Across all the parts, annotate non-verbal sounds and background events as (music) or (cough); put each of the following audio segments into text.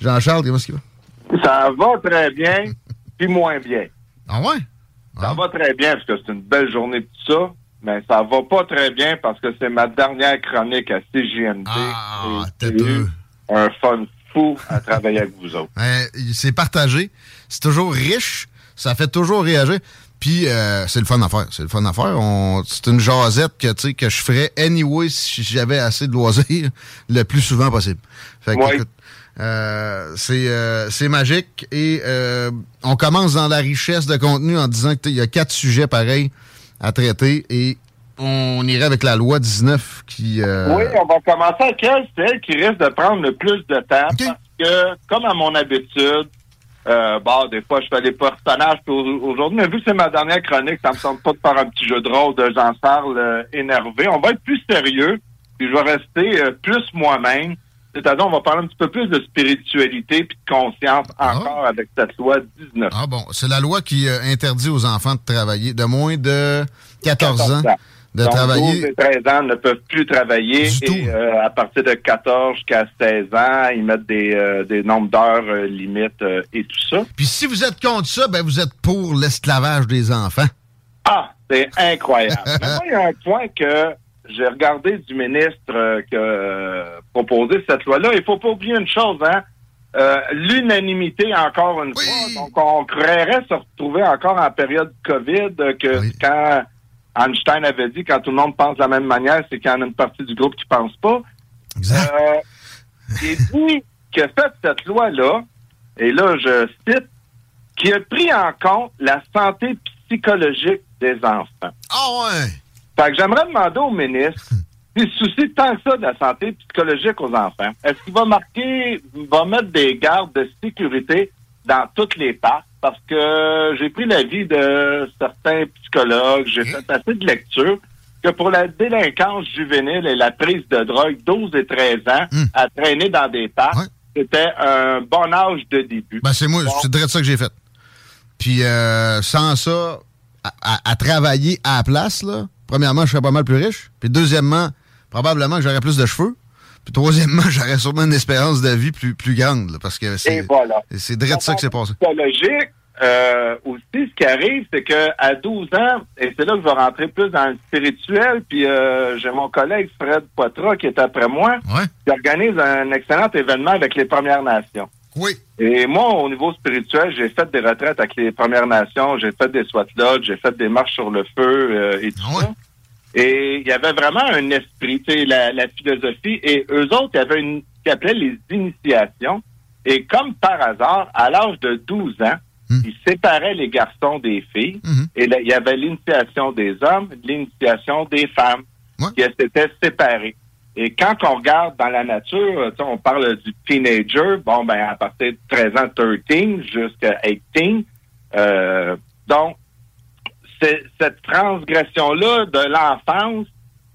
Jean-Charles, comment est-ce qu'il va? Ça va très bien, puis moins bien. Ah ouais? Ça va très bien parce que c'est une belle journée de tout ça, mais ça va pas très bien parce que c'est ma dernière chronique à CJMD. Ah, peu. eu un fun fou à travailler avec vous autres. (laughs) Euh, c'est partagé. C'est toujours riche. Ça fait toujours réagir. Puis euh, c'est le fun à faire. C'est le fun à faire. On- C'est une jasette que, tu sais, que je ferais anyway si j'avais assez de loisirs (laughs) le plus souvent possible. Fait que, écoute, euh, c'est euh, c'est magique. Et euh, on commence dans la richesse de contenu en disant qu'il y a quatre sujets pareils à traiter. Et on irait avec la loi 19 qui... euh, Oui, on va commencer avec elle. C'est elle qui risque de prendre le plus de temps parce que, comme à mon habitude, euh, bon, des fois, je fais des personnages aujourd'hui, mais vu que c'est ma dernière chronique, ça me semble pas de faire un petit jeu de rôle de Jean-Charles énervé. On va être plus sérieux, puis je vais rester plus moi-même. C'est-à-dire, on va parler un petit peu plus de spiritualité puis de conscience encore avec cette loi 19. Ah bon, c'est la loi qui euh, interdit aux enfants de travailler de moins de 14, ans de Donc, travailler. 12 et 13 ans ne peuvent plus travailler. et euh, à partir de 14 jusqu'à 16 ans, ils mettent des, euh, des nombres d'heures limites et tout ça. Puis si vous êtes contre ça, ben vous êtes pour l'esclavage des enfants. Ah, c'est incroyable. (laughs) Mais moi, il y a un point que j'ai regardé du ministre euh, qui a euh, proposé cette loi-là. Il faut pas oublier une chose, hein. Euh, L'unanimité, encore une fois. Donc, on croirait se retrouver encore en période COVID que quand Einstein avait dit quand tout le monde pense de la même manière, c'est qu'il y en a une partie du groupe qui pense pas. Euh, il dit que fait cette loi-là, et là, je cite, qui a pris en compte la santé psychologique des enfants. Ah ouais! Fait que j'aimerais demander au ministre s'il se soucie tant que ça de la santé psychologique aux enfants. Est-ce qu'il va marquer, va mettre des gardes de sécurité dans toutes les parcs? Parce que j'ai pris l'avis de certains psychologues, j'ai fait assez de lectures, que pour la délinquance juvénile et la prise de drogue, 12 et 13 ans, à traîner dans des parcs, c'était un bon âge de début. Ben c'est moi, c'est direct ça que j'ai fait. Puis euh, sans ça, à, à- à travailler à la place, là, premièrement, je serais pas mal plus riche. Puis deuxièmement, probablement que j'aurais plus de cheveux. Puis troisièmement, (laughs) j'aurais sûrement une espérance de vie plus, plus grande. là, parce que Et c'est voilà. c'est direct ça que c'est passé. psychologique, euh, aussi, ce qui arrive, c'est que à 12 ans, et c'est là que je vais rentrer plus dans le spirituel, puis euh, j'ai mon collègue Fred Poitras qui est après moi, qui organise un excellent événement avec les Premières Nations. Oui. Et moi, au niveau spirituel, j'ai fait des retraites avec les Premières Nations, j'ai fait des SWAT lodges, j'ai fait des marches sur le feu euh, et tout ça. Et il y avait vraiment un esprit, tu sais, la, la philosophie. Et eux autres, il y avait une ce qu'ils appelaient les initiations. Et comme par hasard, à l'âge de 12 ans, ils séparaient les garçons des filles. Et là, il y avait l'initiation des hommes, l'initiation des femmes qui s'étaient séparées. Et quand on regarde dans la nature, on parle du teenager, bon, ben, à partir de 13 ans, 13 jusqu'à 18. Euh, donc, cette transgression-là de l'enfance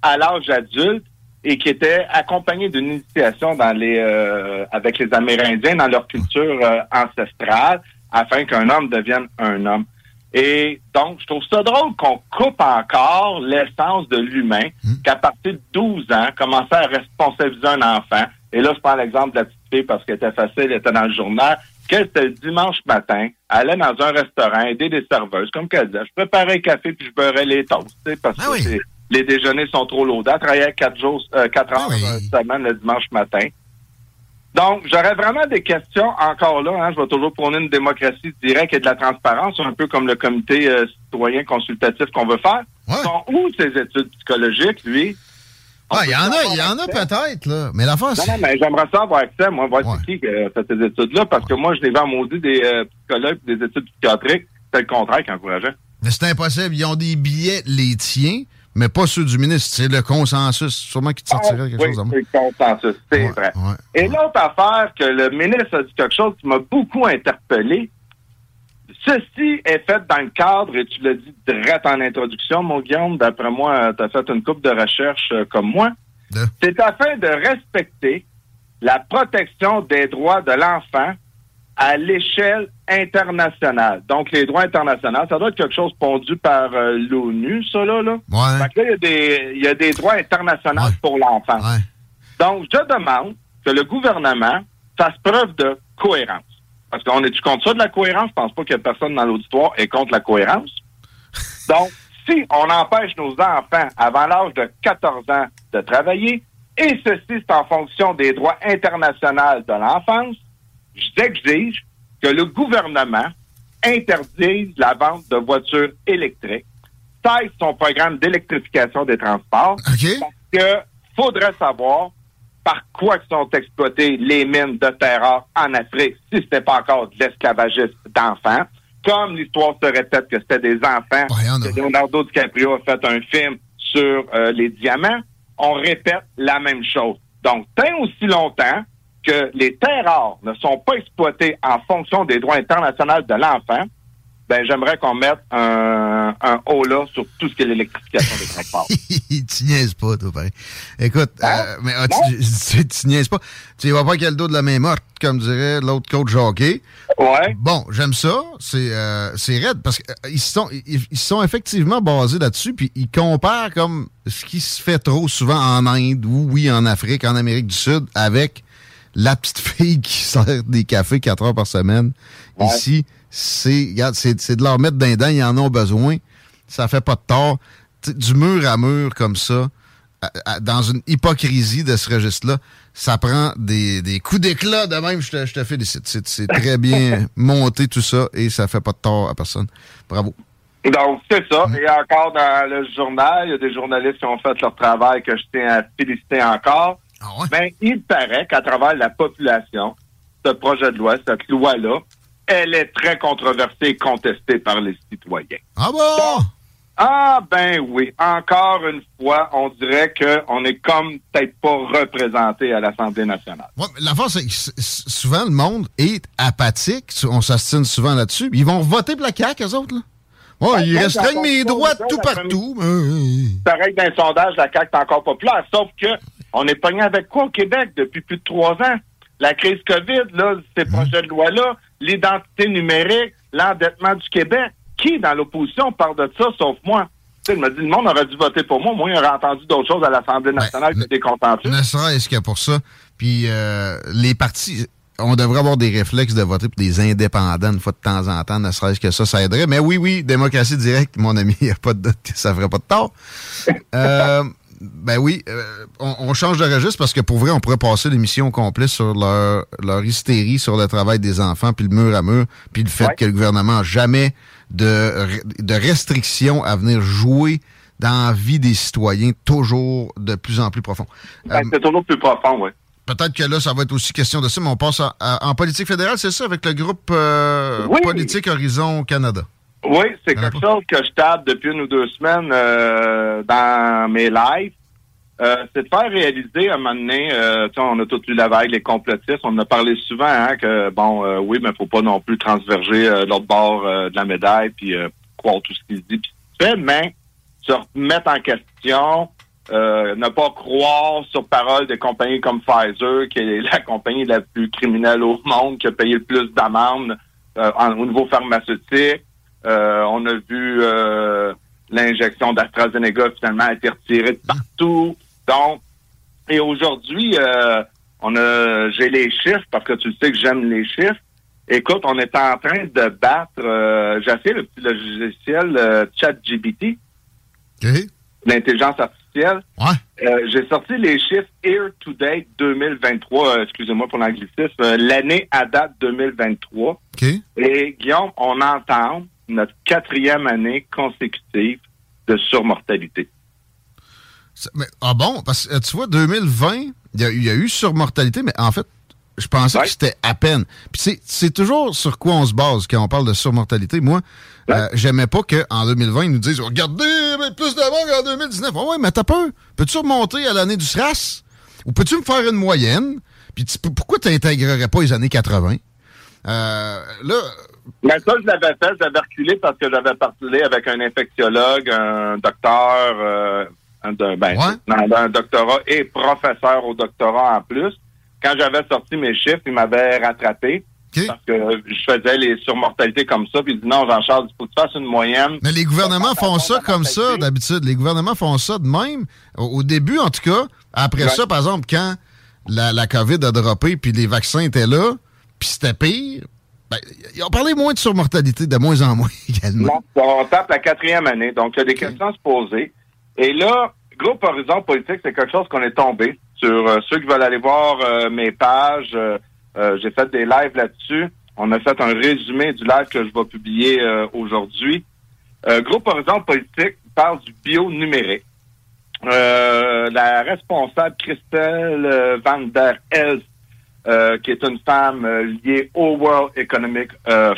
à l'âge adulte et qui était accompagnée d'une initiation dans les euh, avec les Amérindiens dans leur culture euh, ancestrale afin qu'un homme devienne un homme. Et donc, je trouve ça drôle qu'on coupe encore l'essence de l'humain, qu'à partir de 12 ans, commencer à responsabiliser un enfant. Et là, je prends l'exemple de la petite fille parce qu'elle était facile, elle était dans le journal, qu'elle, c'était le dimanche matin, elle allait dans un restaurant, aider des serveuses, comme qu'elle disait, je préparais le café puis je beurrais les toasts, parce que c'est les déjeuners sont trop lourdés. Elle travaillait quatre jours, quatre heures ah semaine le dimanche matin. Donc, j'aurais vraiment des questions encore là. Hein, je vais toujours prôner une démocratie directe et de la transparence, un peu comme le comité citoyen consultatif qu'on veut faire. Sont où ces études psychologiques, lui? Ah, il y en a, il y en a peut-être, là. Mais la Non, non, mais j'aimerais ça avoir accès, moi, voir qui qui a fait ces études-là, parce que moi, je l'ai vu en maudit des euh, psychologues des études psychiatriques. C'est le contraire qui encourageait. Mais c'est impossible. Ils ont des billets, les tiens, mais pas ceux du ministre. C'est le consensus. Sûrement qu'il te sortirait quelque chose de moi. C'est le consensus, c'est vrai. Et l'autre affaire que le ministre a dit quelque chose qui m'a beaucoup interpellé, Ceci est fait dans le cadre, et tu l'as dit direct en introduction, mon Guillaume, d'après moi, tu as fait une coupe de recherche euh, comme moi. C'est afin de respecter la protection des droits de l'enfant à l'échelle internationale. Donc, les droits internationaux, ça doit être quelque chose pondu par euh, l'ONU, ça, là. là. Ouais. il y, a des, il y a des droits internationaux pour l'enfant. Donc, je demande que le gouvernement fasse preuve de cohérence. Parce qu'on est-tu contre ça de la cohérence? Je pense pas que personne dans l'auditoire est contre la cohérence. (laughs) Donc, si on empêche nos enfants avant l'âge de 14 ans de travailler, et ceci c'est en fonction des droits internationaux de l'enfance, j'exige que le gouvernement interdise la vente de voitures électriques, taille son programme d'électrification des transports, parce que faudrait savoir par quoi sont exploitées les mines de terre en Afrique si ce n'était pas encore de l'esclavagisme d'enfants. Comme l'histoire se répète que c'était des enfants, que Leonardo DiCaprio a fait un film sur euh, les diamants, on répète la même chose. Donc, tant aussi longtemps que les terres rares ne sont pas exploitées en fonction des droits internationaux de l'enfant, ben j'aimerais qu'on mette un, un haut là sur tout ce qui est l'électrification des transports. (laughs) tu niaises pas, toi, pareil. Écoute, hein? euh, mais ah, (laughs) tu, tu, niaises pas. Tu vas pas qu'il y a le dos de la main morte, comme dirait l'autre coach jockey. Ouais. Bon, j'aime ça. C'est euh, c'est raide parce qu'ils euh, sont, ils, ils, sont effectivement basés là-dessus, puis ils comparent comme ce qui se fait trop souvent en Inde ou, oui, en Afrique, en Amérique du Sud, avec la petite fille qui (laughs) sert des cafés quatre heures par semaine. Ici, c'est c'est de leur mettre d'un ils en ont besoin. Ça fait pas de tort. du mur à mur comme ça, dans une hypocrisie de ce registre-là, ça prend des, des coups d'éclat de même, je te, je te félicite. C'est très (laughs) bien monté tout ça et ça fait pas de tort à personne. Bravo. Donc, c'est ça. Et encore dans le journal, il y a des journalistes qui ont fait leur travail que je tiens à féliciter encore. Ah ouais? Mais il paraît qu'à travers la population, ce projet de loi, cette loi-là, elle est très controversée et contestée par les citoyens. Ah bon? ah ben oui, encore une fois, on dirait qu'on est comme peut-être pas représenté à l'Assemblée nationale. Ouais, la force, c'est que souvent le monde est apathique, on s'astine souvent là-dessus. Ils vont voter pour la CAQ, eux autres, là? Ouais, ils restreignent mes droits tout partout. Pareil d'un sondage, la CAQ est encore populaire, sauf que on est pogné avec quoi au Québec depuis plus de trois ans? La crise COVID, là, ces hum. projets de loi-là, l'identité numérique, l'endettement du Québec. Qui dans l'opposition parle de ça, sauf moi? Tu sais, il m'a dit, le monde aurait dû voter pour moi. Moi, il aurait entendu d'autres choses à l'Assemblée ben, nationale que des contentieux. Ne serait-ce que pour ça. Puis euh, les partis, on devrait avoir des réflexes de voter pour des indépendants une fois de temps en temps, ne serait-ce que ça, ça aiderait. Mais oui, oui, démocratie directe, mon ami, il n'y a pas de doute que ça ferait pas de tort. (laughs) euh, ben oui, euh, on, change de registre parce que pour vrai, on pourrait passer l'émission au complet sur leur, leur hystérie sur le travail des enfants, puis le mur à mur, puis le fait que le gouvernement n'a jamais de, de restrictions à venir jouer dans la vie des citoyens, toujours de plus en plus profond. Ben, euh, c'est toujours plus profond, oui. Peut-être que là, ça va être aussi question de ça, mais on passe en politique fédérale, c'est ça, avec le groupe euh, politique Horizon Canada. Oui, c'est quelque chose que je tape depuis une ou deux semaines euh, dans mes lives. Euh, c'est de faire réaliser à un moment donné, euh, on a tout lu la vague, les complotistes, on en a parlé souvent, hein, que bon, euh, oui, mais faut pas non plus transverger l'autre bord de la médaille, puis croire tout ce qu'il dit, puis fait, mais se remettre en question, ne pas croire sur parole des compagnies comme Pfizer, qui est la compagnie la plus criminelle au monde, qui a payé le plus d'amendes au niveau pharmaceutique. Euh, on a vu euh, l'injection d'AstraZeneca finalement a été retirée de partout. Donc, et aujourd'hui, euh, on a j'ai les chiffres parce que tu sais que j'aime les chiffres. Écoute, on est en train de battre, j'ai fait le petit logiciel ChatGPT. L'intelligence artificielle. Ouais. Euh, j'ai sorti les chiffres Year to Date 2023, euh, excusez-moi pour l'anglicisme, euh, l'année à date 2023. OK. Et Guillaume, on entend notre quatrième année consécutive de surmortalité. Mais, ah bon? Parce que tu vois, 2020, il y, a- il y a eu surmortalité, mais en fait, je pensais Ouais. que c'était à peine. Puis c'est toujours sur quoi on se base quand on parle de surmortalité. Moi, Ouais. euh, j'aimais pas qu'en 2020, ils nous disent Regardez, mais plus de morts qu'en 2019. Ah ouais, mais t'as peur. Peux-tu remonter à l'année du SRAS? Ou peux-tu me faire une moyenne? Puis pourquoi tu n'intégrerais pas les années 80? Euh, là, Mais ça, je l'avais fait, je l'avais reculé parce que j'avais parlé avec un infectiologue, un docteur, euh, un, de- ben, Ouais. un doctorat et professeur au doctorat en plus. Quand j'avais sorti mes chiffres, il m'avait rattrapé Parce que je faisais les surmortalités comme ça. Puis il dit non, Jean-Charles, il faut que tu fasses une moyenne. Mais les gouvernements font ça comme ça d'habitude. Les gouvernements font ça de même. Au, au début, en tout cas. Après Ouais. ça, par exemple, quand la, la COVID a droppé puis les vaccins étaient là, puis c'était pire, ben, ils ont parlé moins de surmortalité, de moins en moins (laughs) également. Non, on tape la quatrième année. Donc, il y a des questions à se poser. Et là, Groupe Horizon Politique, c'est quelque chose qu'on est tombé sur euh, ceux qui veulent aller voir euh, mes pages. euh, euh, J'ai fait des lives là-dessus. On a fait un résumé du live que je vais publier euh, aujourd'hui. Euh, Groupe Horizon Politique parle du bio numérique. Euh, la responsable Christelle Van der Elst, qui est une femme liée au World Economic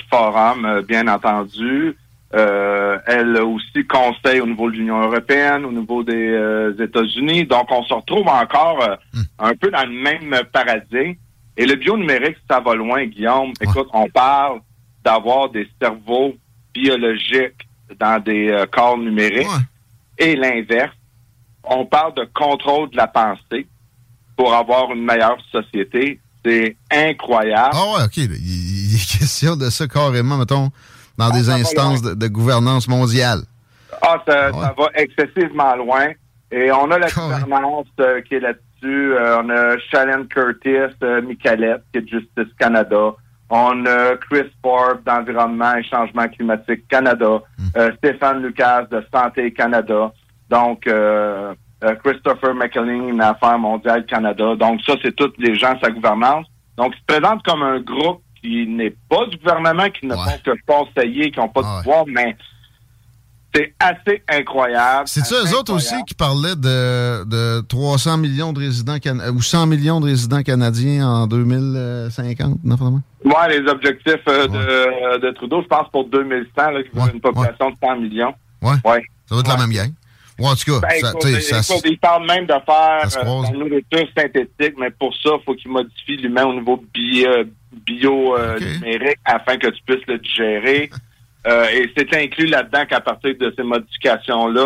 Forum, bien entendu. Euh, elle aussi conseille au niveau de l'Union européenne, au niveau des euh, États-Unis. Donc, on se retrouve encore euh, un peu dans le même paradigme. Et le bio numérique, ça va loin, Guillaume. Écoute, on parle d'avoir des cerveaux biologiques dans des euh, corps numériques Ouais. et l'inverse. On parle de contrôle de la pensée pour avoir une meilleure société. C'est incroyable. Ah ouais, OK. Il est (laughs) question de ça carrément, mettons, dans des ça va instances de, de gouvernance mondiale. Ah, ça, Ouais. ça va excessivement loin. Et on a la Ah gouvernance euh, qui est là-dessus. Euh, on a Shannon Curtis, euh, Michalette, qui est de Justice Canada. On a Chris Forbes d'Environnement et Changement climatique Canada. Hmm. Euh, Stéphane Lucas de Santé Canada. Donc, euh, euh, Christopher McElhinney, Affaires mondiales Canada. Donc, ça, c'est tous les gens de sa gouvernance. Donc, il se présente comme un groupe qui n'est pas du gouvernement, qui ne Ouais. font que conseiller, qui n'ont pas Ah ouais. de pouvoir, mais c'est assez incroyable. C'est ça, assez eux autres aussi qui parlaient de, de 300 millions de résidents can- ou 100 millions de résidents canadiens en 2050, normalement? Moi, les objectifs euh, de, de Trudeau, je pense pour 2100, là, qui Ouais, une population de 100 millions. Ouais. Ouais. Ça va être la Ouais. même gang. Ou en tout cas, Ben, ça, écoute, tu sais, ça, écoute, il parle même de faire euh, de la nourriture synthétique, mais pour ça, il faut qu'il modifie l'humain au niveau bio, euh, bio euh, Ok. numérique afin que tu puisses le digérer. (laughs) Euh, et c'est inclus là-dedans qu'à partir de ces modifications-là,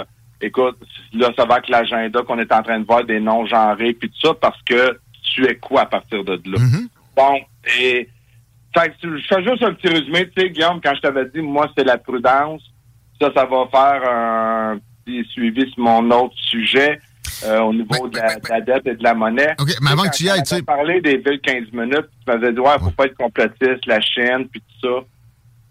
euh, écoute, là, ça va avec l'agenda qu'on est en train de voir des non-genrés puis tout ça, parce que tu es quoi à partir de là? Mhm. Bon, et fait que tu- je fais juste un petit résumé, tu sais, Guillaume, quand je t'avais dit, moi, c'est la prudence. Ça, ça va faire un petit suivi sur mon autre sujet euh, au niveau Ben, de, la, de la dette et de la monnaie. OK, mais avant que tu y ailles, tu sais, parlé des villes 15 minutes, tu m'avais dit, ouais, faut pas être complotiste, la Chine, puis tout ça.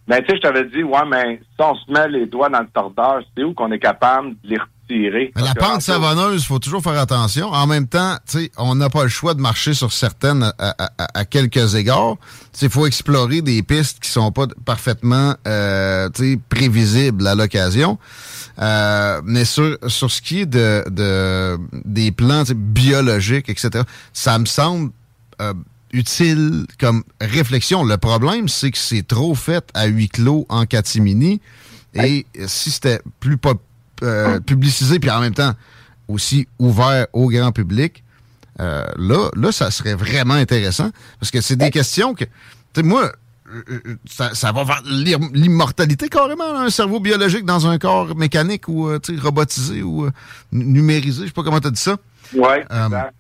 Ben, tu sais, je t'avais dit, ouais, mais si on se met les doigts dans le tordeur, c'est où qu'on est capable de les retirer? Mais la pente en savonneuse, il faut toujours faire attention. En même temps, tu sais, on n'a pas le choix de marcher sur certaines à, à- à- quelques égards. Il faut explorer des pistes qui sont pas parfaitement euh, tu sais, prévisibles à l'occasion. Euh, mais sur, sur ce qui est de, de des plans biologiques, etc., ça me semble euh, utile comme réflexion. Le problème, c'est que c'est trop fait à huis clos en catimini. Et si c'était plus pop- euh, publicisé, puis en même temps aussi ouvert au grand public, euh, là, là, ça serait vraiment intéressant. Parce que c'est des questions que... Tu sais, moi, euh, ça, ça va vers l'im- l'immortalité carrément, là, un cerveau biologique dans un corps mécanique ou robotisé ou euh, numérisé. Je sais pas comment tu as dit ça. Ouais, exact.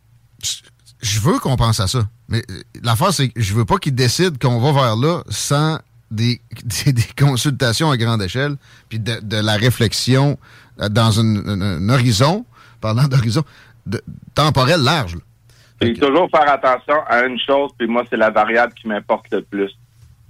Je veux qu'on pense à ça. Mais euh, l'affaire, c'est que je veux pas qu'ils décident qu'on va vers là sans des, (laughs) des, des consultations à grande échelle, puis de, de la réflexion euh, dans un horizon, parlant d'horizon, temporel large. Puis que- toujours faire attention à une chose, puis moi, c'est la variable qui m'importe le plus.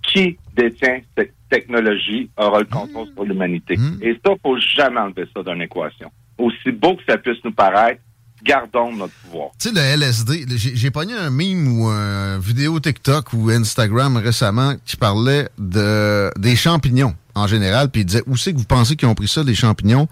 Qui détient cette technologie aura le contrôle sur l'humanité? Mmh. Et ça, faut jamais enlever ça d'une équation. aussi beau que ça puisse nous paraître, gardons notre pouvoir. Tu sais, le LSD, j'ai pogné un meme ou une vidéo TikTok ou Instagram récemment qui parlait de des champignons en général, puis il disait où c'est que vous pensez qu'ils ont pris ça, des champignons?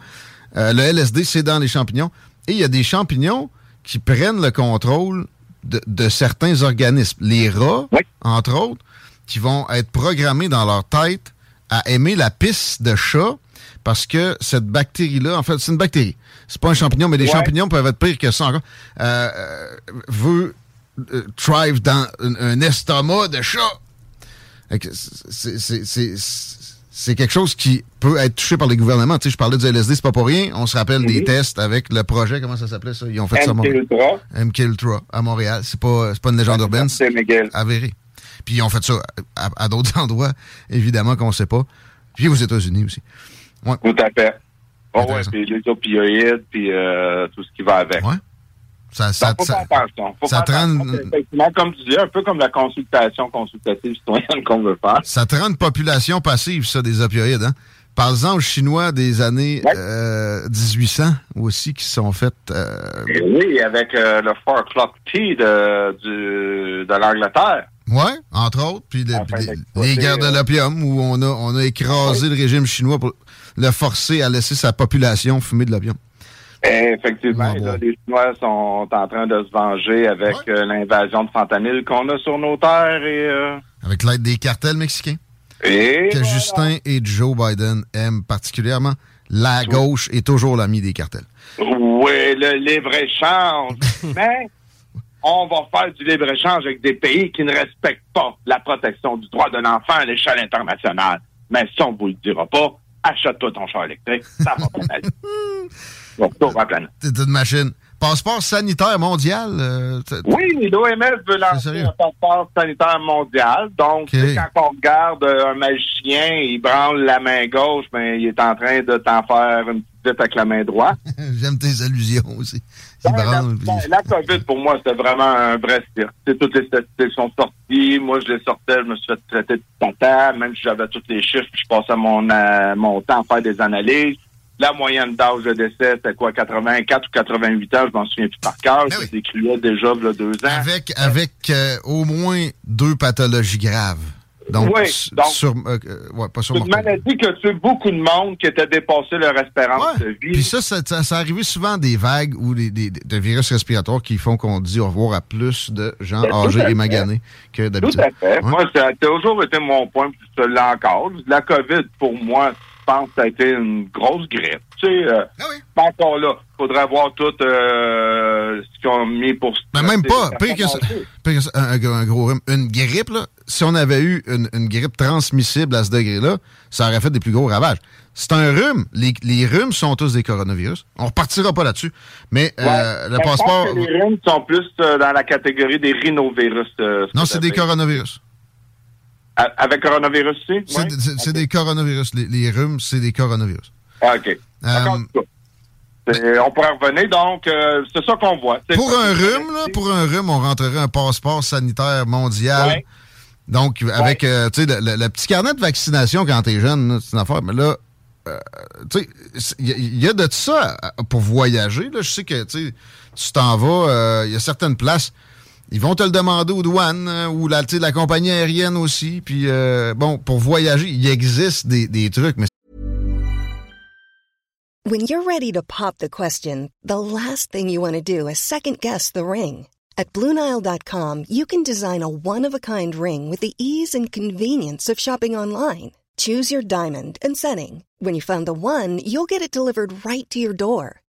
Euh, le LSD, c'est dans les champignons. Et il y a des champignons qui prennent le contrôle de, certains organismes. Les rats, entre autres, qui vont être programmés dans leur tête à aimer la pisse de chat parce que cette bactérie-là, en fait, c'est une bactérie. C'est pas un champignon, mais les champignons peuvent être pires que ça encore. Euh, veut euh, thrive dans un, estomac de chat. C'est quelque chose qui peut être touché par les gouvernements. Tu sais, je parlais du LSD, c'est pas pour rien. On se rappelle des tests avec le projet, comment ça s'appelait ça? Ils ont fait ça à Montréal. MK à Montréal. C'est pas, pas une légende urbaine. C'est avéré. Puis ils ont fait ça à, d'autres (laughs) endroits, évidemment qu'on sait pas. Puis aux États-Unis aussi. Ouais. Tout à fait. Oh, ouais, puis les opioïdes, puis euh, tout ce qui va avec. Ouais. Ça, ça, faut ça, faire Faut ça rend... Effectivement, comme tu dis, un peu comme la consultation consultative citoyenne (laughs) qu'on veut faire. Ça te rend une population passive, ça, des opioïdes, hein? Par exemple, Chinois des années euh, 1800 aussi qui sont faites. Euh... oui, avec euh, le Four Clock Tea de, de l'Angleterre. Oui, entre autres. Puis les, guerres de l'opium où on a, on a écrasé le régime chinois pour le forcer à laisser sa population fumer de l'opium. Effectivement, les Chinois sont en train de se venger avec euh, l'invasion de fentanyl qu'on a sur nos terres et euh, avec l'aide des cartels mexicains. Et que Justin et Joe Biden aiment particulièrement. La gauche est toujours l'ami des cartels. Oui, le libre-échange. (laughs) Mais on va faire du libre-échange avec des pays qui ne respectent pas la protection du droit de l'enfant à l'échelle internationale. Mais ça, on ne vous le dira pas. Achète-toi ton char électrique. Ça va pas. (laughs) Bon, C'est une machine. Passeport sanitaire mondial? Euh, oui, l'OMS veut lancer un passeport sanitaire mondial. Donc, quand on regarde euh, un magicien, il branle la main gauche, mais il est en train de t'en faire une petite avec la main droite. (laughs) J'aime tes allusions aussi. Ben, la, COVID, pour moi, c'était vraiment un vrai cirque. Toutes les statistiques sont sorties. Moi, je les sortais, je me suis fait traiter de tata. Même si j'avais tous les chiffres, je passais mon, euh, mon temps à faire des analyses. La moyenne d'âge de décès, c'était quoi, 84 ou 88 ans, je m'en souviens plus par cœur. Ben oui. déjà il y a deux ans. Avec, avec euh, au moins deux pathologies graves. Donc, oui, donc sur, euh, euh, ouais, pas sur une maladie qui a tué beaucoup de monde qui était dépassé leur espérance de vie. Puis ça, ça, ça, arrivé souvent des vagues ou des, des, de virus respiratoires qui font qu'on dit au revoir à plus de gens âgés et maganés que d'habitude. Tout à fait. Moi, ça a toujours été mon point, puis ça l'est encore. La COVID, pour moi, pense que ça a été une grosse grippe. Tu sais, euh, ah oui. pas encore là. Faudrait voir tout euh, ce qu'ils ont mis pour... Mais même pas. Pire que, ça, un, gros rhume. Une grippe, là, si on avait eu une, grippe transmissible à ce degré-là, ça aurait fait des plus gros ravages. C'est un rhume. Les, les, rhumes sont tous des coronavirus. On repartira pas là-dessus. Mais euh, le passeport... les rhumes sont plus euh, dans la catégorie des rhinovirus. Euh, non, c'est des coronavirus. Avec coronavirus aussi? C'est des coronavirus. Les, rhumes, c'est des coronavirus. Ah, OK. Euh, on pourrait revenir, donc euh, c'est ça qu'on voit. Pour un rhume, là, pour un rhume, on rentrerait un passeport sanitaire mondial. Donc, avec euh, tu sais, le, petit carnet de vaccination quand t'es jeune, c'est une affaire, mais là, tu sais, il y, a de ça pour voyager. Là. Je sais que tu t'en vas, il y a certaines places ils vont te le demander aux douanes euh, ou la, la compagnie aérienne aussi. Puis, euh, bon, pour voyager, il existe des, des trucs, mais... When you're ready to pop the question, the last thing you want to do is second-guess the ring. At BlueNile.com, you can design a one-of-a-kind ring with the ease and convenience of shopping online. Choose your diamond and setting. When you find the one, you'll get it delivered right to your door.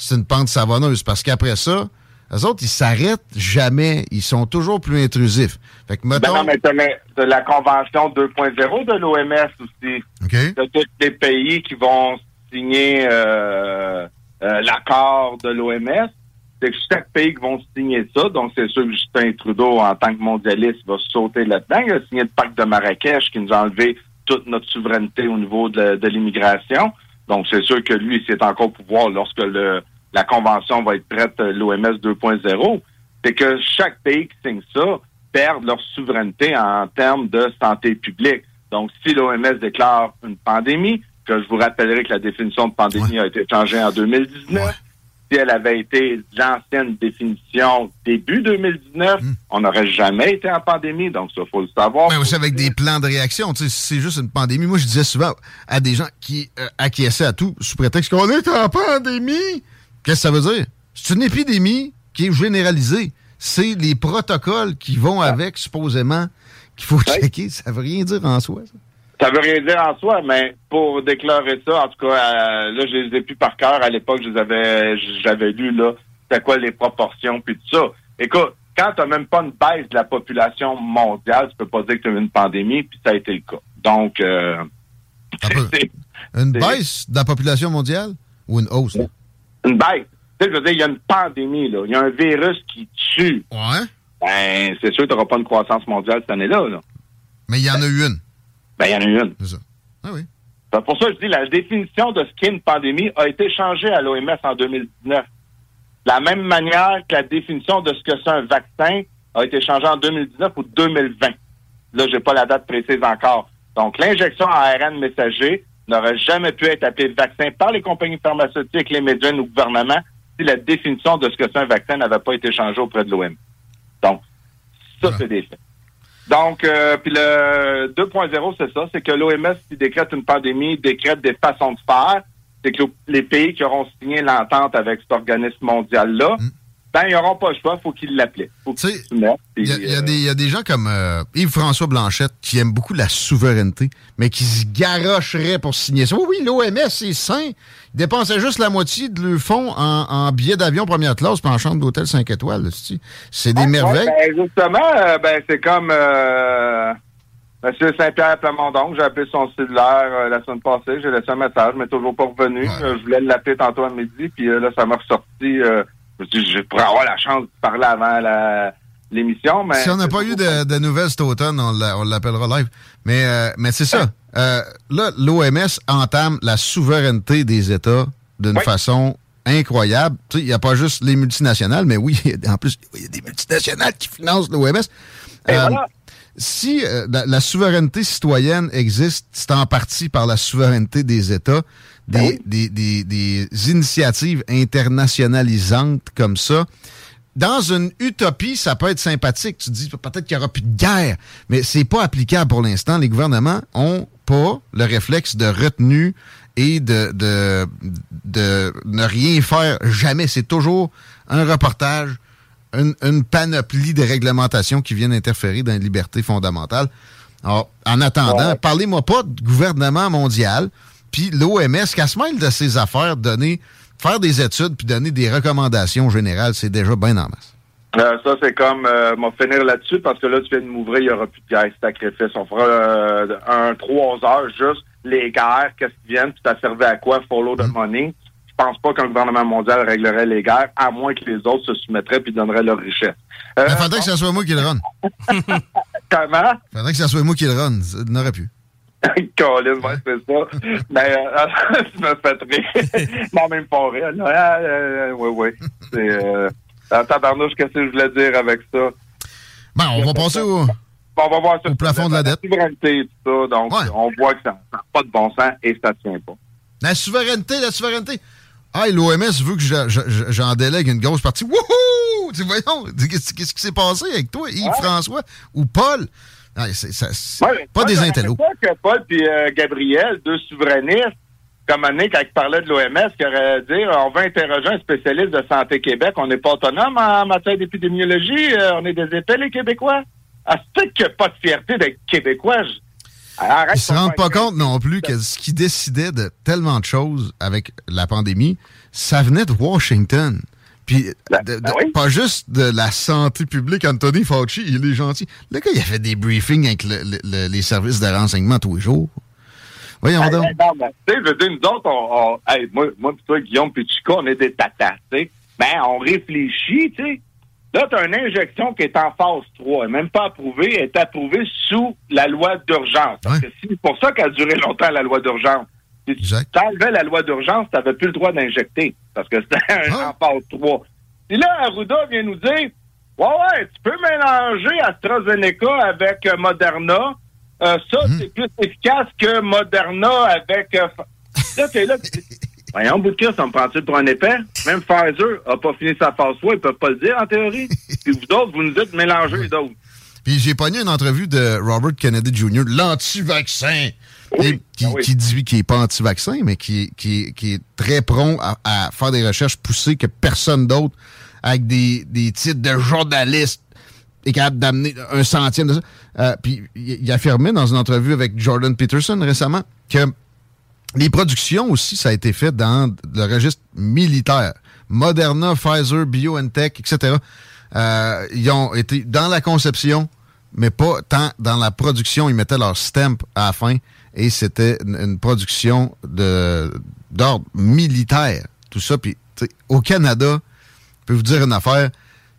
c'est une pente savonneuse parce qu'après ça, les autres, ils s'arrêtent jamais. Ils sont toujours plus intrusifs. Fait que, mettons... Ben non, mais de la Convention 2.0 de l'OMS aussi. OK. De tous les pays qui vont signer euh, euh, l'accord de l'OMS. C'est que chaque pays qui vont signer ça, donc c'est sûr que Justin Trudeau, en tant que mondialiste, va sauter là-dedans. Il a signé le pacte de Marrakech qui nous a enlevé toute notre souveraineté au niveau de, de l'immigration. Donc, c'est sûr que lui, c'est encore pouvoir lorsque le, la convention va être prête, euh, l'OMS 2.0, c'est que chaque pays qui signe ça perd leur souveraineté en termes de santé publique. Donc, si l'OMS déclare une pandémie, que je vous rappellerai que la définition de pandémie a été changée en 2019, si elle avait été l'ancienne définition début 2019, hmm. on n'aurait jamais été en pandémie, donc ça, faut le savoir. Mais aussi avec des plans de réaction, c'est juste une pandémie. Moi, je disais souvent à des gens qui euh, acquiesçaient à tout sous prétexte qu'on est en pandémie. Qu'est-ce que ça veut dire? C'est une épidémie qui est généralisée. C'est les protocoles qui vont avec, supposément, qu'il faut checker. Ça veut rien dire en soi, ça. Ça veut rien dire en soi, mais pour déclarer ça, en tout cas, euh, là, je les ai plus par cœur. À l'époque, je les avais, j'avais lu, là, c'était quoi les proportions, puis tout ça. Écoute, quand tu même pas une baisse de la population mondiale, tu peux pas dire que tu as une pandémie, puis ça a été le cas. Donc, euh, (laughs) Une baisse de la population mondiale ou une hausse? Une baisse. Tu sais, je veux dire, il y a une pandémie, là. Il y a un virus qui tue. Ouais. Ben, c'est sûr que tu n'auras pas une croissance mondiale cette année-là, là. Mais il y en a eu une. Ben, il y en a une. C'est ça. Ah oui. Ben, pour ça, je dis, la définition de ce qu'est une pandémie a été changée à l'OMS en 2019. De la même manière que la définition de ce que c'est un vaccin a été changée en 2019 ou 2020. Là, j'ai pas la date précise encore. Donc, l'injection à ARN messager n'aurait jamais pu être appelé vaccin par les compagnies pharmaceutiques, les médias ou le gouvernement si la définition de ce que c'est un vaccin n'avait pas été changée auprès de l'OMS. Donc, ça, c'est des faits. Donc, euh, puis le 2.0, c'est ça, c'est que l'OMS, qui décrète une pandémie, décrète des façons de faire. C'est que les pays qui auront signé l'entente avec cet organisme mondial-là, mm. Ben, ils n'auront pas le choix, faut qu'ils l'appellent. Il y, a des gens comme euh, Yves-François Blanchette qui aiment beaucoup la souveraineté, mais qui se garocheraient pour signer ça. Oui, oui, l'OMS, c'est sain. Ils dépensaient juste la moitié de leur fonds en, billets d'avion première classe puis en chambre d'hôtel 5 étoiles. C'est des merveilles. ben, justement, euh, ben, c'est comme euh, M. Saint-Pierre Plamondon, j'ai appelé son cellulaire euh, la semaine passée, j'ai laissé un message, mais toujours pas revenu. je voulais l'appeler tantôt à midi, puis là, ça m'a ressorti. Je pourrais avoir la chance de parler avant l'émission. Mais si on n'a pas eu de, nouvelles cet automne, on l'appellera live. Mais, mais c'est ça. Euh, là, l'OMS entame la souveraineté des États d'une façon incroyable. Il n'y a pas juste les multinationales, mais oui, en plus, il y a des multinationales qui financent l'OMS. Euh, si euh, la, souveraineté citoyenne existe, c'est en partie par la souveraineté des États. Ben des, des, des, initiatives internationalisantes comme ça dans une utopie, ça peut être sympathique. Tu dis peut-être qu'il n'y aura plus de guerre, mais c'est pas applicable pour l'instant. Les gouvernements ont pas le réflexe de retenue et de, de, de ne rien faire jamais. C'est toujours un reportage, une, panoplie de réglementations qui viennent interférer dans les libertés fondamentales. Alors, en attendant, parlez-moi pas de gouvernement mondial, puis l'OMS, qu'à se mêle de ces affaires données faire des études puis donner des recommandations générales, c'est déjà bien en masse. Euh, ça, c'est comme, euh, m'en finir là-dessus parce que là, tu viens de m'ouvrir, il n'y aura plus de guerre sacrifice. On fera euh, un trois heures juste les guerres, qu'est-ce qui viennent, puis ça servait à quoi, follow the mm. money? Je pense pas qu'un gouvernement mondial réglerait les guerres, à moins que les autres se soumettraient puis donneraient leur richesse. Il faudrait que ce soit moi qui le run. (laughs) Comment? Il faudrait que ce soit moi qui le run. Ça n'aurait plus. (laughs) Colin, ouais, c'est ça. Mais euh, (laughs) tu me fais rire. (laughs) non, même pas rire. Ah, euh, oui, oui. C'est... Euh, tabarnouche, qu'est-ce que je voulais dire avec ça? Ben, on va passer au... On va voir au plafond de la dette. La souveraineté et tout ça. Donc, on voit que ça n'a pas de bon sens et ça ne tient pas. La souveraineté, la souveraineté. Ah, l'OMS veut que j'en délègue une grosse partie. Wouhou! Voyons, qu'est-ce qui s'est passé avec toi, Yves-François ou Paul? C'est pas des intellos. que Paul et euh, Gabriel, deux souverainistes, comme année, quand ils parlaient de l'OMS, qui aurait dit on va interroger un spécialiste de Santé Québec, on n'est pas autonome en matière d'épidémiologie, euh, on est des épais, les Québécois. Ah, c'est qu'il n'y a pas de fierté d'être Québécois. Arrête ils se rendent pas compte non plus que ce qui décidait de tellement de choses avec la pandémie, ça venait de Washington. Puis, ben, ben pas juste de la santé publique, Anthony Fauci, il est gentil. Le gars, il a fait des briefings avec les services de renseignement tous les jours. Voyons donc. tu sais, nous autres, on, moi, moi toi, Guillaume puis Chico, on est des tatas, tu sais. Ben, on réfléchit, tu sais. Là, tu as une injection qui est en phase 3, elle n'est même pas approuvée, elle est approuvée sous la loi d'urgence. C'est pour ça qu'elle a duré longtemps, la loi d'urgence. Si tu enlevais la loi d'urgence, tu n'avais plus le droit d'injecter, parce que c'était ah. en phase 3. Puis là, Arruda vient nous dire, ouais, ouais, tu peux mélanger AstraZeneca avec euh, Moderna, euh, ça, hmm. c'est plus efficace que Moderna avec... Euh, là, t'es là, Voyons, bout de cœur, ça me prend-il pour un épais? Même Pfizer n'a pas fini sa phase 3, ils peuvent pas le dire en théorie. (laughs) Puis vous autres, vous nous dites mélanger les d'autres. Puis j'ai pogné une entrevue de Robert Kennedy Jr., l'anti-vaccin, qui, ah qui, dit qu'il n'est pas anti-vaccin, mais qui, qui, qui est très prompt à, faire des recherches poussées que personne d'autre, avec des, des titres de journaliste, est capable d'amener un centième de ça. Euh, puis il affirmait dans une entrevue avec Jordan Peterson récemment que les productions aussi, ça a été fait dans le registre militaire. Moderna, Pfizer, BioNTech, etc. Euh, ils ont été dans la conception, mais pas tant dans la production. Ils mettaient leur stamp à la fin et c'était une, production de d'ordre militaire. Tout ça. Puis au Canada, je peux vous dire une affaire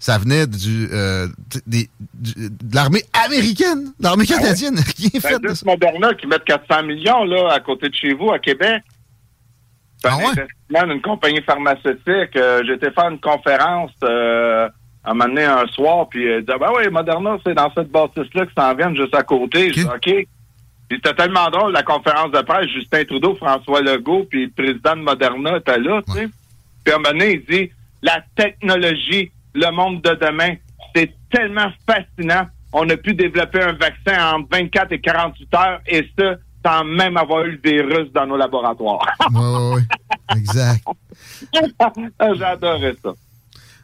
ça venait du, euh, de l'armée américaine, de l'armée ah canadienne. (laughs) qui est fait de Moderna qui met 400 millions là, à côté de chez vous, à Québec. Ah ouais? une compagnie pharmaceutique. Euh, J'étais faire une conférence euh, à m'amener un soir, puis euh, ben oui, Moderna, c'est dans cette bâtisse-là que s'en viennent juste à côté. Je dis, OK. Puis c'était tellement drôle, la conférence de presse, Justin Trudeau, François Legault, puis le président de Moderna était là, tu sais. Puis à un moment donné, il dit, la technologie le monde de demain. C'est tellement fascinant. On a pu développer un vaccin en 24 et 48 heures et ça sans même avoir eu des Russes dans nos laboratoires. oui, oui, exact. (laughs) J'adorais ça.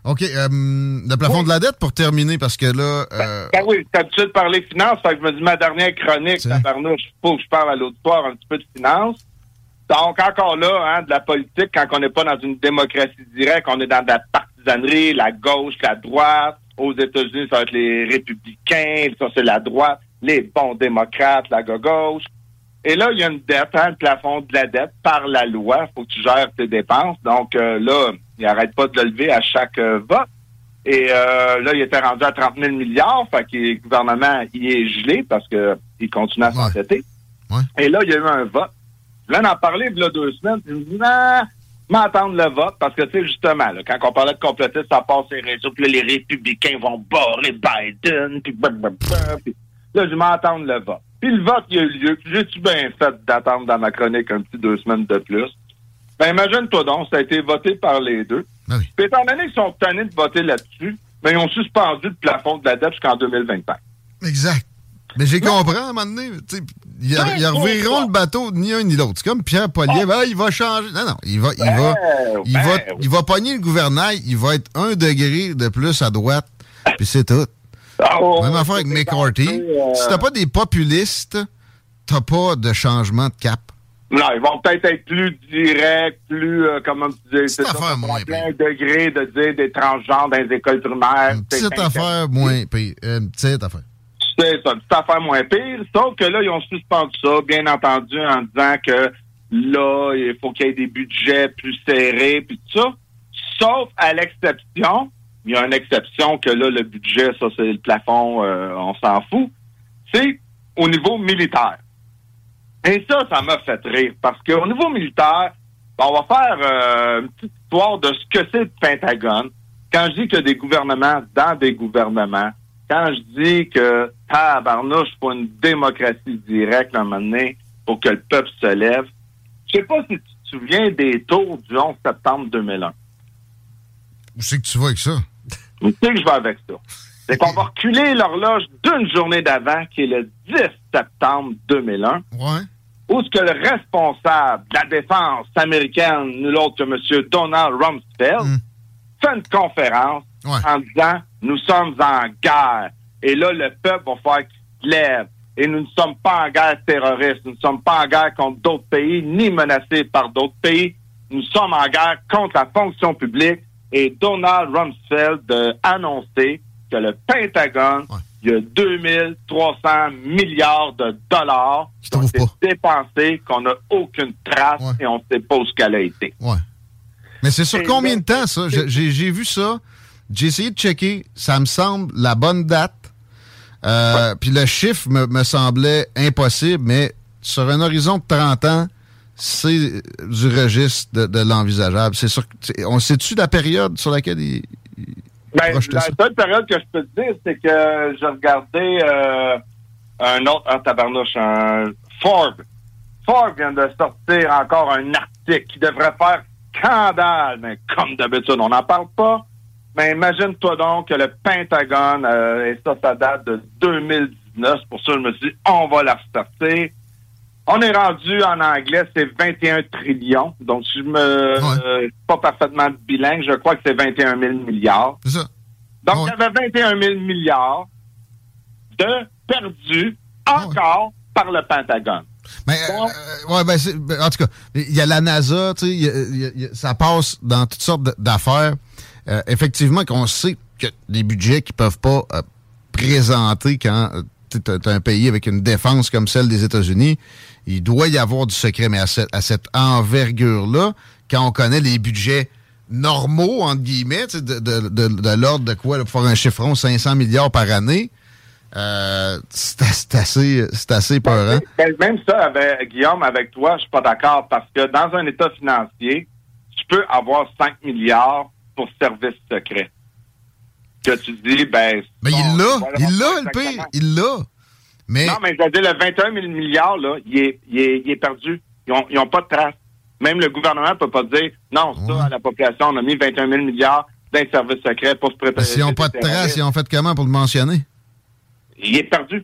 OK. Euh, le plafond de la dette pour terminer, parce que là. Euh... Ben, oui, t'as l'habitude de parler finance, fait que je me dis ma dernière chronique, il faut que je parle à l'auditoire un petit peu de finance. Donc, encore là, hein, de la politique, quand on n'est pas dans une démocratie directe, on est dans de la la gauche, la droite. Aux États-Unis, ça va être les républicains, ça c'est la droite, les bons démocrates, la gauche. Et là, il y a une dette, hein, le plafond de la dette par la loi. faut que tu gères tes dépenses. Donc euh, là, il n'arrête pas de le lever à chaque euh, vote. Et euh, là, il était rendu à 30 000 milliards. Fait que le gouvernement y est gelé parce que il continue à s'entêter. Et là, il y a eu un vote. Je viens d'en parler il y a deux semaines. Il me dit, m'entendre le vote, parce que, tu sais, justement, là, quand on parlait de complotistes, ça passe les réseaux, puis là, les républicains vont barrer Biden, puis, puis là, je m'entendre le vote. Puis le vote, il a eu lieu, puis j'ai-tu bien fait d'attendre dans ma chronique un petit deux semaines de plus? Ben, imagine-toi donc, ça a été voté par les deux. Ben oui. Puis étant donné qu'ils sont tannés de voter là-dessus, ben, ils ont suspendu le plafond de la dette jusqu'en 2025. Exact. Mais j'ai compris à un moment donné. Ils, revireront le bateau ni un ni l'autre. C'est comme Pierre Poliev. Ah. il va changer. Non, non. Il va, il va, il va, il va pogner le gouvernail. Il va être un degré de plus à droite. Puis c'est tout. Ah, Même affaire avec McCarthy. Euh, si t'as pas des populistes, t'as pas de changement de cap. Non, ils vont peut-être être plus directs, plus, euh, comment tu dis, c'est affaire moins plein degré de dire des transgenres dans les écoles primaires. Une petite affaire moins pire. Une petite affaire. C'est ça, une petite affaire moins pire. Sauf que là, ils ont suspendu ça, bien entendu, en disant que là, il faut qu'il y ait des budgets plus serrés, puis tout ça. Sauf à l'exception, il y a une exception que là, le budget, ça, c'est le plafond, euh, on s'en fout. C'est au niveau militaire. Et ça, ça m'a fait rire, parce qu'au niveau militaire, on va faire euh, une petite histoire de ce que c'est le Pentagone. Quand je dis que des gouvernements dans des gouvernements, quand je dis que tabarnouche pour une démocratie directe à un moment donné, pour que le peuple se lève, je sais pas si tu te souviens des tours du 11 septembre 2001. Où c'est que tu vas avec ça? Où c'est que je vais avec ça? C'est qu'on va reculer l'horloge d'une journée d'avant, qui est le 10 septembre 2001. Ouais. Où ce que le responsable de la défense américaine, nul autre que M. Donald Rumsfeld, hmm. fait une conférence en disant nous sommes en guerre. Et là, le peuple va faire qu'il se lève. et nous ne sommes pas en guerre terroriste. Nous ne sommes pas en guerre contre d'autres pays, ni menacés par d'autres pays. Nous sommes en guerre contre la fonction publique. Et Donald Rumsfeld a annoncé que le Pentagone, il y a 2300 milliards de dollars qui ont été dépensés, qu'on n'a aucune trace et on ne sait pas où qu'elle a été. Ouais. Mais c'est sur combien de temps, ça? J'ai vu ça. J'ai essayé de checker. Ça me semble la bonne date. Euh, puis le chiffre me, semblait impossible, mais sur un horizon de 30 ans, c'est du registre de, l'envisageable. C'est sûr. On sait-tu la période sur laquelle il. ben, la seule période que je peux te dire, c'est que j'ai regardé euh, un autre un tabarnouche, un Forbes. Forbes vient de sortir encore un article qui devrait faire scandale, mais comme d'habitude, on n'en parle pas. Mais imagine-toi donc que le Pentagone, euh, et ça, ça date de 2019. Pour ça, je me suis dit, on va la restarter. On est rendu en anglais, c'est 21 trillions. Donc, si je me euh, pas parfaitement bilingue, je crois que c'est 21 000 milliards. Ça. Donc, il y avait 21 000 milliards de perdus encore par le Pentagone. Mais, euh, ouais, ben, ben, en tout cas, il y a la NASA, tu sais, ça passe dans toutes sortes d'affaires. Euh, effectivement, qu'on sait que des budgets qui peuvent pas euh, présenter quand tu as un pays avec une défense comme celle des États-Unis, il doit y avoir du secret. Mais à cette, à cette envergure-là, quand on connaît les budgets normaux, entre guillemets, de, de, de, l'ordre de quoi, pour faire un chiffron, 500 milliards par année, euh, c'est assez, c'est assez peurant. Ben, même ça, avec, Guillaume, avec toi, je suis pas d'accord parce que dans un état financier, tu peux avoir 5 milliards pour service secret. Que tu dis, ben. Mais il l'a, il l'a, le pire, il l'a. Mais... Non, mais je veux dire, le 21 000 milliards, là, il est, il est, il est perdu. Ils n'ont ils ont pas de trace. Même le gouvernement ne peut pas dire, non, ça, à la population, on a mis 21 000 milliards d'un service secret pour se préparer. S'ils n'ont pas de trace, ils ont fait comment pour le mentionner? il est perdu.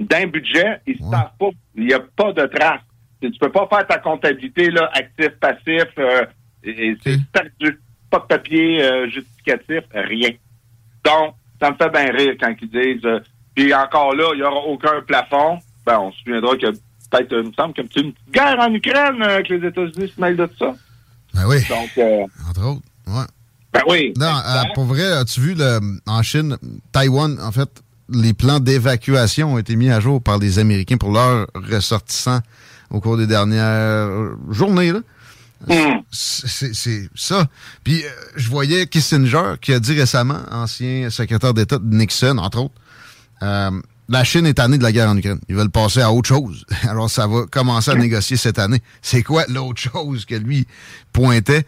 D'un budget, il ne savent pas. Il n'y a pas de trace. Tu peux pas faire ta comptabilité là, actif, passif. Euh, c'est perdu. Pas de papier euh, justificatif, rien. Donc, ça me fait bien rire quand ils disent euh, puis encore là, il n'y aura aucun plafond. Ben, on se souviendra que peut-être, il me semble qu'il y a une petite guerre en Ukraine que les États-Unis se mêlent de ça. Ben oui. Donc, Entre autres, ouais. Ben oui. Non, pour vrai, as-tu vu le, en Chine, Taïwan, en fait, les plans d'évacuation ont été mis à jour par les Américains pour leurs ressortissants au cours des dernières journées. Hmm. C'est ça. Puis euh, je voyais Kissinger qui a dit récemment, ancien secrétaire d'État de Nixon, entre autres, euh, la Chine est tannée de la guerre en Ukraine. Ils veulent passer à autre chose. (laughs) Alors ça va commencer à négocier cette année. C'est quoi l'autre chose que lui pointait?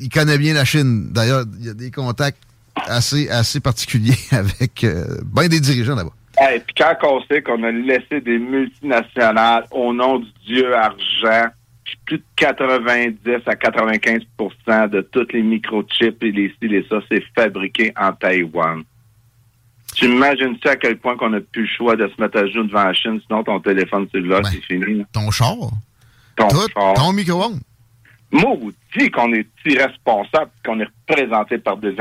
Il connaît bien la Chine. D'ailleurs, il y a des contacts assez, assez particulier (laughs) avec euh, bien des dirigeants là-bas. Et puis quand on sait qu'on a laissé des multinationales au nom du dieu argent, plus de 90 à 95% de tous les microchips et les styles et ça, c'est fabriqué en Taïwan. Tu imagines ça à quel point qu'on n'a plus le choix de se mettre à jour devant la Chine, sinon ton téléphone cellulaire, ben, c'est fini. Ton char. Ton char. Ton micro-ondes. Maudit qu'on est irresponsable qu'on est représenté par des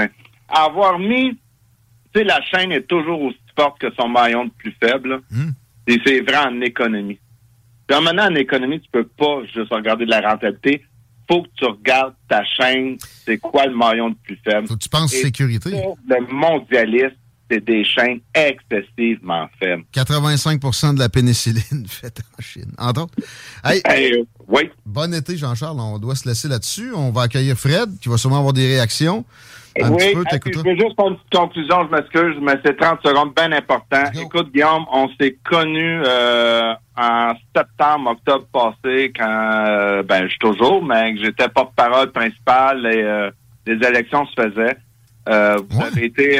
avoir mis, tu sais, la chaîne est toujours aussi forte que son maillon de plus faible. Hmm. Et c'est vrai en économie. Puis maintenant, en économie, tu peux pas juste regarder de la rentabilité. Faut que tu regardes ta chaîne, c'est quoi le maillon de plus faible. Faut que tu penses sécurité. le mondialiste, c'est des chaînes excessivement faibles. 85% de la pénicilline (laughs) faite en Chine. Entre autres. Hey, euh, oui. Bon été, Jean-Charles. On doit se laisser là-dessus. On va accueillir Fred, qui va sûrement avoir des réactions oui, je veux juste faire une petite conclusion, je m'excuse, mais c'est 30 secondes bien important. Écoute, Guillaume, on s'est connus euh, en septembre, octobre passé, quand euh, ben je suis toujours, mais j'étais porte-parole principal et les élections se faisaient. vous avez été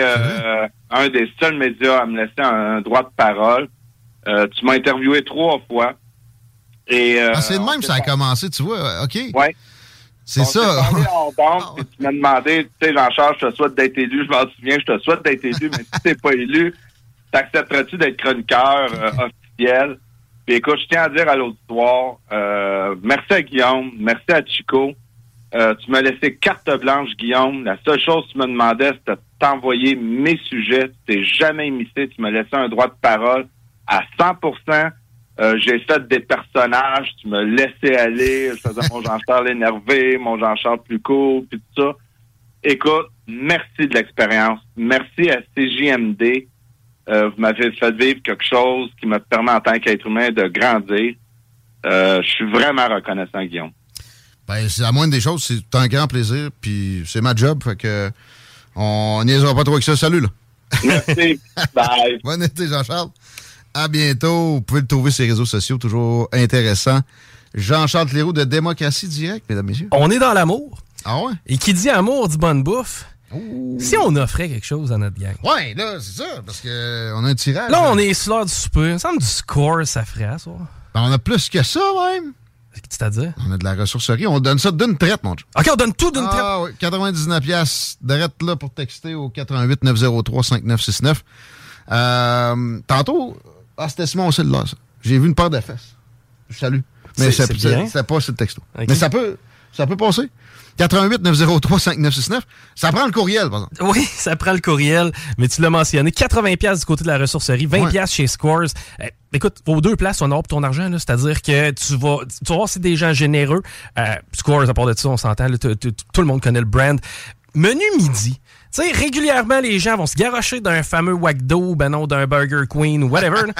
un des seuls médias à me laisser un, droit de parole. tu m'as interviewé trois fois. Et, ah, c'est de même que ça a commencé, tu vois. OK. Ouais. C'est ça. En (laughs) tu m'as demandé, tu sais, Jean-Charles, je te souhaite d'être élu. Je m'en souviens, je te souhaite d'être élu, mais si t'es pas élu, t'accepterais-tu d'être chroniqueur euh, (laughs) officiel? Puis écoute, je tiens à dire à l'auditoire, euh, merci à Guillaume, merci à Chico. Euh, tu m'as laissé carte blanche, Guillaume. La seule chose que tu me demandais, c'était de t'envoyer mes sujets. Tu t'es jamais émissé. Tu m'as laissé un droit de parole. à 100% euh, j'ai fait des personnages, tu me laissais aller, je faisais mon Jean-Charles énervé, mon Jean-Charles plus court, puis tout ça. Écoute, merci de l'expérience. Merci à CJMD. Euh, vous m'avez fait vivre quelque chose qui me permet en tant qu'être humain de grandir. Euh, je suis vraiment reconnaissant, Guillaume. Ben, c'est la moindre des choses, c'est un grand plaisir, puis c'est ma job, fait que on niaisera pas trop avec ça. Salut, là. Merci. (laughs) Bye. Bonne été, Jean-Charles. À bientôt. Vous pouvez le trouver sur les réseaux sociaux, toujours intéressant. Jean-Charles Leroux de Démocratie Directe, mesdames, messieurs. On est dans l'amour. Ah ouais? Et qui dit amour dit bonne bouffe. Si on offrait quelque chose à notre gang. Ouais, là, c'est ça, parce qu'on a un tirage. Là, on est sur l'heure du souper. Il me semble du score, ça ferait, ça. Ben, on a plus que ça, même. C'est-à-dire? On a de la ressourcerie. On donne ça d'une traite, mon Dieu. OK, on donne tout d'une traite. Ah oui, 99 pièces d'arrête là pour texter au 88 903 5969. Euh, tantôt, ah, c'était Simon aussi là, ça. J'ai vu une paire de fesses. Je salue. Mais C'est- pas sur le texto. Mais ça peut, ça peut passer. 88 903 5969. Ça prend le courriel, par exemple. Oui, (laughs) ça prend le courriel, mais tu l'as mentionné. 80 pièces du côté de la ressourcerie, 20 Ouais. pièces chez Scores. Euh, écoute, aux deux places, on aura pour ton argent, là. c'est-à-dire que tu vas, tu vas voir si c'est des gens généreux. Euh, Scores, à part de ça, on s'entend, tout le monde connaît le brand. Menu midi. Tu sais, régulièrement, les gens vont se garrocher d'un fameux Wagdo, ben non, d'un Burger Queen ou whatever. (laughs)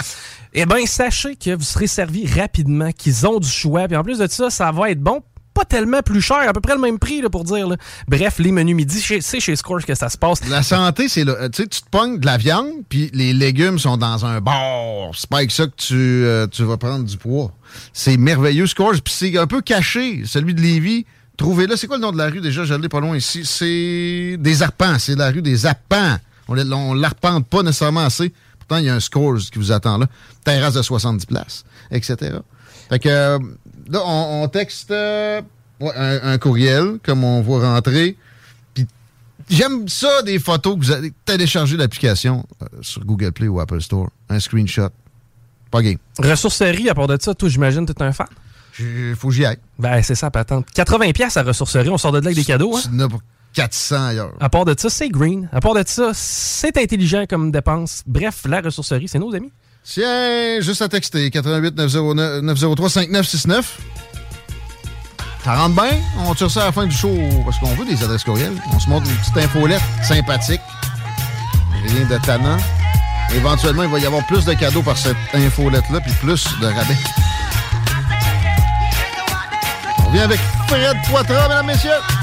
Eh bien, sachez que vous serez servi rapidement, qu'ils ont du choix. Puis en plus de ça, ça va être bon pas tellement plus cher, à peu près le même prix, là, pour dire. là. Bref, les menus midi, c'est chez Scores que ça se passe. La santé, c'est là. Tu sais, tu te pognes de la viande, puis les légumes sont dans un bar. C'est pas avec ça que tu, euh, tu vas prendre du poids. C'est merveilleux, Scores. Puis c'est un peu caché, celui de Lévis. Trouvez-le. C'est quoi le nom de la rue? Déjà? Je l'ai pas loin ici. C'est des arpents. C'est la rue des arpents. On ne l'arpente pas nécessairement assez. Pourtant, il y a un Scores qui vous attend là. Terrasse de 70 places, etc. Fait que euh, là, on, on texte euh, ouais, un, un courriel, comme on voit rentrer. Puis J'aime ça, des photos que vous allez télécharger l'application euh, sur Google Play ou Apple Store. Un screenshot. Pas game. Ressourcerie, à part de ça, toi, j'imagine, t'es un fan? Faut que j'y aille. Ben, c'est ça, patente. 80 pièces à ressourcerie, on sort de là avec des cadeaux, hein? Tu pour 400 ailleurs. À part de ça, c'est green. À part de ça, c'est intelligent comme dépense. Bref, la ressourcerie, c'est nos amis. Tiens, juste à texter. 88 909 903 5969. Ça rentre bien? On tire ça à la fin du show parce qu'on veut des adresses courriels. On se montre une petite infolette sympathique. Rien de tannant. Éventuellement, il va y avoir plus de cadeaux par cette infolette-là, puis plus de rabais. On vient avec Fred Poitras, mesdames, messieurs.